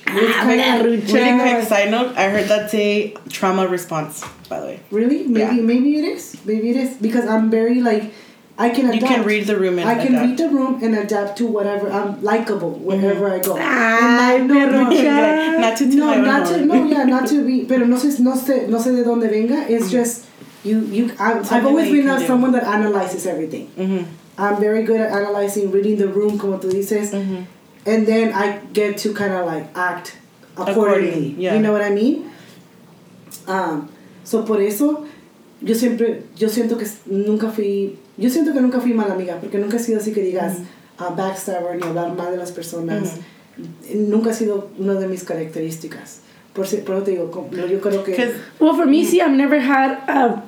It's Ah, Really quick side note, I heard that say trauma response, by the way. Really? Maybe Yeah. maybe it is. Maybe it is because I'm very like I can You can read the room and I can adapt. read the room and adapt to whatever. I'm likable wherever I go. And not- no, no. Not to no, not to no, yeah, not to be. Pero no sé, no sé, no sé de dónde venga. It's just you, you. I, I've always been a, someone that analyzes everything. Mm-hmm. I'm very good at analyzing, reading the room, como tú dices, Mm-hmm. And then I get to kind of like act accordingly. According, yeah. You know what I mean? Um, so por eso yo siempre, yo siento que nunca fui, yo siento que nunca fui mala amiga, porque nunca he sido así que digas a backstabber ni hablar mal de las personas. Nunca ha sido una de mis características. Por, si- por eso te digo, yo creo que... Well, for me, see, I've never had a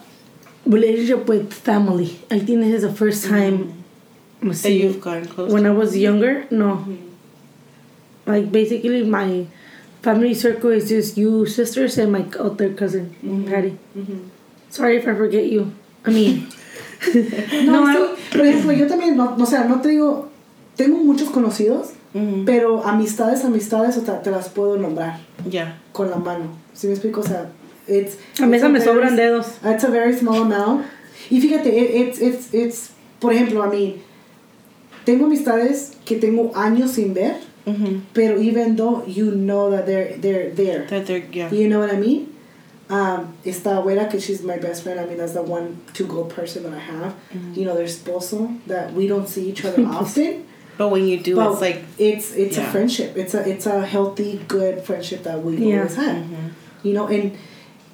relationship with family. I think this is the first time. I'm that see, you've gotten close. when I was younger, no. Like basically, my family circle is just you sisters and my other cousin, Patty. Sorry if I forget you. I mean, No, No, sí, por ejemplo, yo también, no, o sea, no te digo, tengo muchos conocidos, Mhm. pero amistades, amistades, o sea, te las puedo nombrar Yeah. con la mano. ¿Sí me explico? O sea, it's... a mí me very- sobran dedos. It's a very small amount. Y fíjate, it- it's, it's, it's, por ejemplo, a mí, tengo amistades que tengo años sin ver, Mm-hmm. pero even though you know that they're, they're there. That they're, yeah. You know what I mean? Um, esta abuela, que she's my best friend. I mean, that's the one to-go person that I have. Mm-hmm. You know, their esposo, that we don't see each other often. But when you do, but it's like, it's it's a friendship. It's a it's a healthy, good friendship that we Yeah. always had. Mhm. You know, and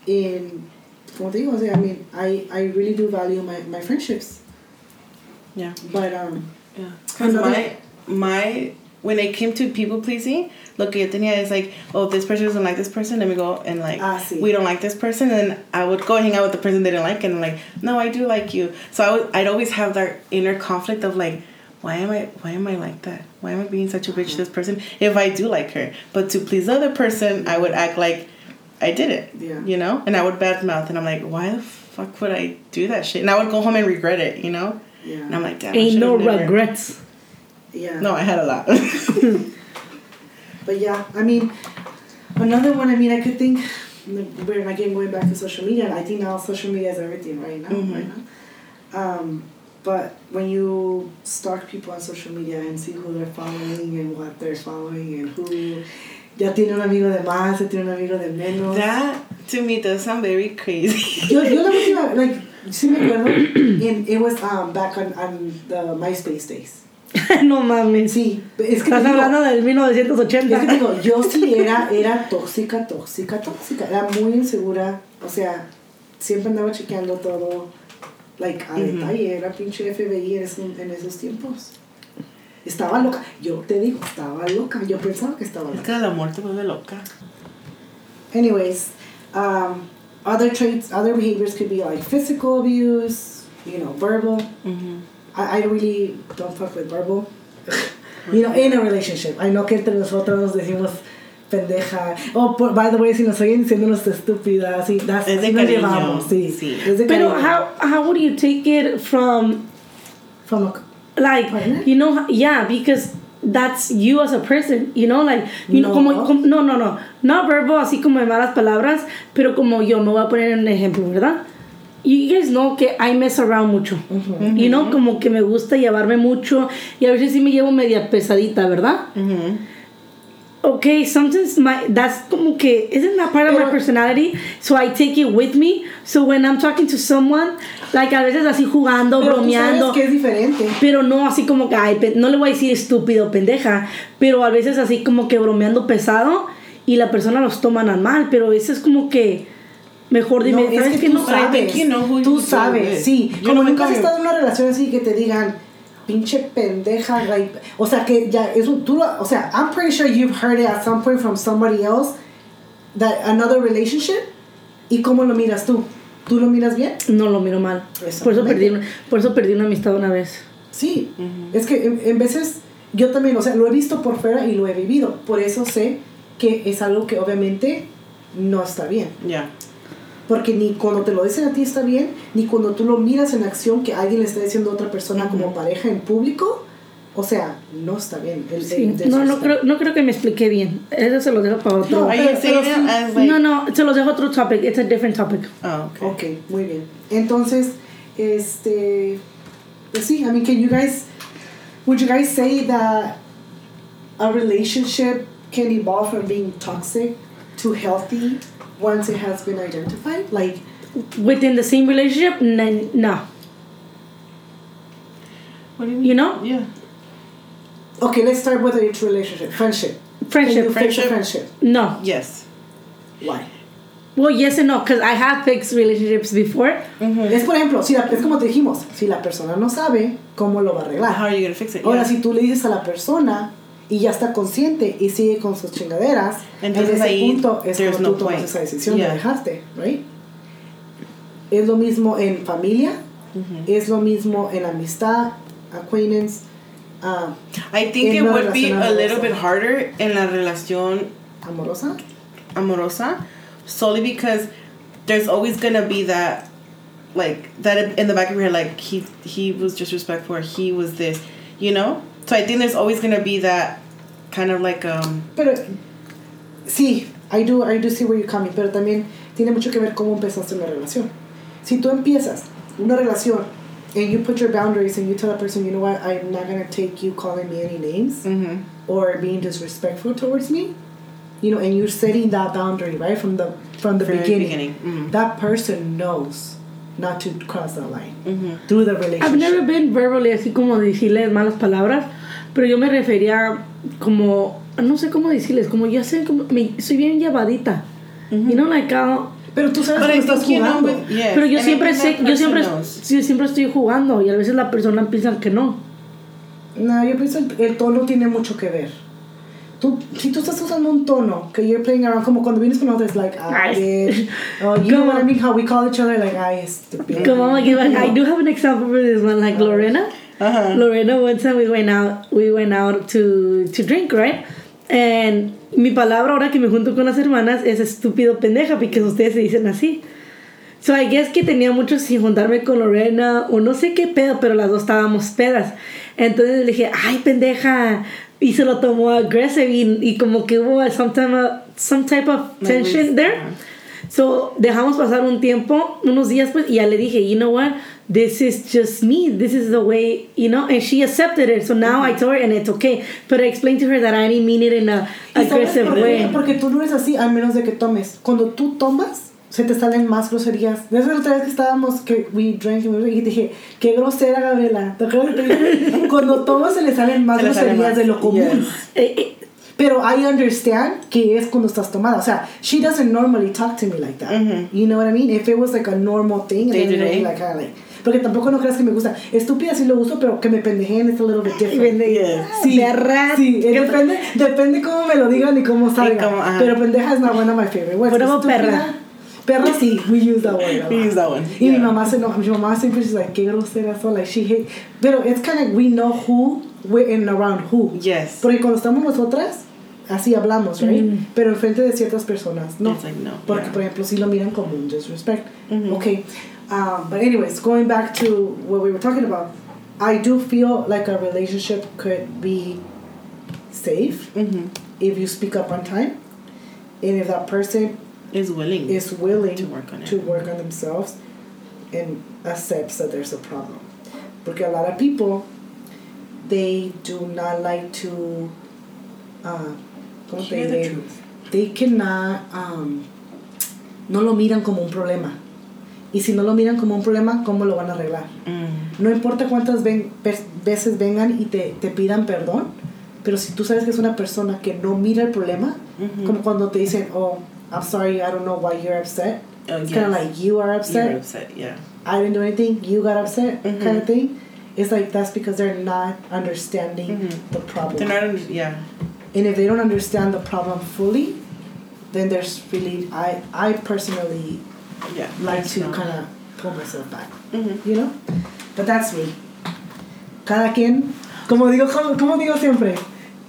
in como te digo, o sea, I mean, I I really do value my my friendships. yeah. But um, Yeah. Because Another- my, my, when it came to people pleasing, lo que yo tenía is like, oh, this person doesn't like this person, let me go and like, Ah, sí. we don't like this person, and I would go hang out with the person they didn't like, and I'm like, no, I do like you. So I would, I'd always have that inner conflict of like, why am I, why am I like that? Why am I being such a bitch to this person if I do like her? But to please the other person, I would act like I did it. Yeah. You know, and I would badmouth, and I'm like, why the fuck would I do that shit? And I would go home and regret it. You know. yeah, And I'm like, damn. I Ain't no never- regrets. Yeah. no, I had a lot. But yeah, I mean, another one. I mean, I could think. We're again going back to social media. And I think now social media is everything right now. Mhm. Right now. Um, but when you stalk people on social media and see who they're following and what they're following and who ya tiene un amigo de más, ya tiene un amigo de menos. that to me does sound very crazy. yo, yo la última, like, sí me acuerdo, and it was um, back on, on the MySpace days. no mames. Sí, es que Estás digo- hablando del Es que te 1980. digo, yo sí era, era tóxica, tóxica, tóxica. Era muy insegura. O sea, siempre andaba chequeando todo, like, a detalle. Era pinche FBI en, esos- en esos tiempos. Estaba loca. Yo te digo, estaba loca. Yo pensaba que estaba Es loca. que la muerte vuelve loca. Anyways, um, other traits, other behaviors could be like physical abuse, you know, verbal. I, I really don't fuck with verbal. you know, in a relationship. I know que entre nosotros nos decimos pendeja. Oh, por, by the way, si nos oyen diciéndonos estúpidas, sí, that's, Es así nos cariño, llevamos, sí. sí. Es de Pero how how would you take it from From a- like Partner? you know yeah because that's you as a person you know like you know No. como, como- no no no no verbo así como de malas palabras pero como yo me voy a poner un ejemplo verdad you guys know que I mess around mucho. You know como que me gusta llevarme mucho. Y a veces sí me llevo media pesadita verdad okay sometimes my that's como que isn't that part of my personality so I take it with me. So when I'm talking to someone like a veces así jugando Pero tú bromeando. sabes que es diferente. pero no así como que, ay, no le voy a decir estúpido, pendeja, pero a veces así como que bromeando pesado y la persona los toman a mal, pero a veces como que mejor dime, No, es ¿sabes que qué? tú No, sabes. who tú sabes, sí. Yo Como no nunca has estado en una relación así que te digan, pinche pendeja, like, o sea, que ya es un, tú, o sea, I'm pretty sure you've heard it at some point from somebody else, that another relationship, y cómo lo miras tú. ¿Tú lo miras bien? no lo miro mal. Por eso, perdí, una- por eso perdí una amistad una vez. Sí, es que en, en veces yo también, o sea, lo he visto por fuera y lo he vivido, por eso sé que es algo que obviamente no está bien. Yeah. Porque ni cuando te lo dicen a ti está bien, ni cuando tú lo miras en acción que alguien le está diciendo a otra persona como pareja en público, o sea, no está bien. El, Sí. el No, no creo, no creo que me expliqué bien. Eso se lo dejo para otro. No, pero- pero like no, no, se los dejo otro topic. It's a different topic. Oh, okay. Ok, muy bien. Entonces, este, pues sí, I mean, can you guys, would you guys say that a relationship can evolve from being toxic to healthy once it has been identified? Like, Within the same relationship, n- no. What do you mean? You know? Yeah. okay, let's start with a relationship, friendship. Friendship, Can you fix a Friendship. friendship? no. Yes. Why? Well, yes and no, because I have fixed relationships before. Mm-hmm. Es por ejemplo, si la, es como te dijimos, si la persona no sabe, ¿cómo lo va a arreglar. How are you gonna fix it? Ahora, Yeah. si tú le dices a la persona y ya está consciente y sigue con sus chingaderas, Entonces en ese ahí, punto es cuando no tú tomas point. esa decisión Yeah. de dejarte, right? Es lo mismo en familia, es lo mismo en amistad, acquaintance. ah, I think it would be relación a little amorosa. bit harder en la relación amorosa. amorosa solely because there's always gonna be that like that in the back of your head like he he was disrespectful or he was this you know so i think there's always gonna be that kind of like um Pero sí, I do, I do see where you're coming, pero también tiene mucho que ver cómo empezaste una relación. Si tú empiezas una relación and you put your boundaries and you tell a person, you know what, I'm not gonna take you calling me any names mhm, or being disrespectful towards me, you know, and you're setting that boundary right from the from the beginning. beginning, mhm. That person knows not to cross that line through the relationship. I've never been verbally así como decirles malas palabras, pero yo me refería como, no sé cómo decirles, como yo sé, como, me, soy bien llevadita. You know, like, uh, pero tú sabes que estás jugando. with, yes, pero yo and siempre sé, yo siempre, sí, siempre estoy jugando y a veces la persona piensa que no. No, yo pienso el, el tono tiene mucho que ver. Tú, si tú estás usando un tono que you're playing around, como cuando vienes con otros, like, ah, Ay. bitch. Oh, you know what I mean? How we call each other, like, stupid. Come on, give an, I do have an example for this one, like Lorena. uh-huh Lorena, one time we went out, we went out to, to drink, right? And mi palabra ahora que me junto con las hermanas es estúpido pendeja, porque ustedes se dicen así. So I guess que tenía mucho sin juntarme con Lorena, o no sé qué pedo, pero las dos estábamos pedas. Entonces le dije, ay, pendeja. Y se lo tomó aggressive y, y como que hubo some type of, some type of tension we- there. So dejamos pasar un tiempo, unos días pues, y ya le dije, you know what, this is just me, this is the way, you know, and she accepted it. So now I told her, and it's okay. But I explained to her that I didn't mean it in a ¿Y sabes aggressive way. Porque tú no eres así, al menos de que tomes. Cuando tú tomas, se te salen más groserías. De la otra vez que estábamos, que we drank, y dije, qué grosera, Gabriela. ¿Te acuerdas que te dije? Cuando tomas se le salen más Se sale groserías más. de lo común. Yes. Eh, eh, Pero I understand que es cuando estás tomada. O sea, she doesn't normally talk to me like that. Mhm. You know what I mean? If it was like a normal thing, and Day then it would be day. like, like, porque tampoco no creas que me gusta. Estúpida sí lo uso, pero que me pendejeen es a little bit different. Yes. Sí, Perra. sí, eh, depende, depende cómo me lo digan y cómo salga. cómo, ajá. pero pendeja es not one of my favorite Estúpida, perra? Perra sí, we use that one. We use that one. Y mi Yeah. mamá se enoja, mi mamá siempre she's like, qué grosera son, like she hate. Pero it's kind of, we know who, we're in around who. Yes. Porque cuando estamos nosotras, así hablamos, right? Mm. Pero enfrente de ciertas personas, no. It's like, no, Porque, yeah. por ejemplo, si lo miran como un disrespect. Mhm. Okay. Um, but anyways, going back to what we were talking about, I do feel like a relationship could be safe Mhm. if you speak up on time, and if that person Is willing. is willing To work on it. to work on themselves and accepts that there's a problem. Porque a lot of people, they do not like to, uh, ¿cómo te Hear the truth. They cannot, um, no lo miran como un problema. Y si no lo miran como un problema, ¿cómo lo van a arreglar? Mm. No importa cuántas ven- veces vengan y te, te pidan perdón, pero si tú sabes que es una persona que no mira el problema, como cuando te dicen, oh, I'm sorry, I don't know why you're upset. Oh, It's yes. kind of like you are upset. You're upset, yeah. I didn't do anything. You got upset, Mhm. kind of thing. It's like that's because they're not understanding Mhm. the problem. They're not, under- yeah. and if they don't understand the problem fully, then there's really I I personally Yeah. like to kind of pull myself back, Mhm. you know. But that's me. Cada quien, como digo, como, como digo siempre,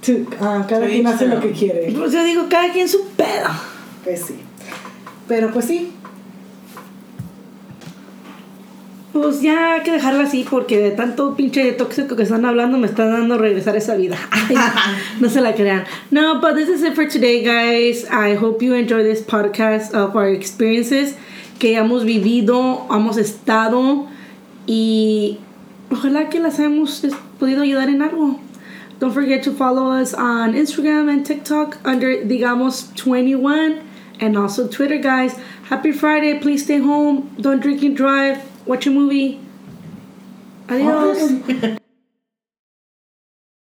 to, ah, cada quien hace lo que quiere. Pues yo digo, cada quien su pedo. Pues sí. Pero pues sí, Pues ya hay que dejarla así porque de tanto pinche tóxico que están hablando me están dando regresar esa vida. Ay, no se la crean. No, but this is it for today, guys. I hope you enjoy this podcast of our experiences que hemos vivido, hemos estado y ojalá que las es- podido ayudar en algo. Don't forget to follow us on Instagram and TikTok under Digamos21 and also Twitter, guys. Happy Friday. Please stay home. Don't drink and drive. Watch a movie. Adios.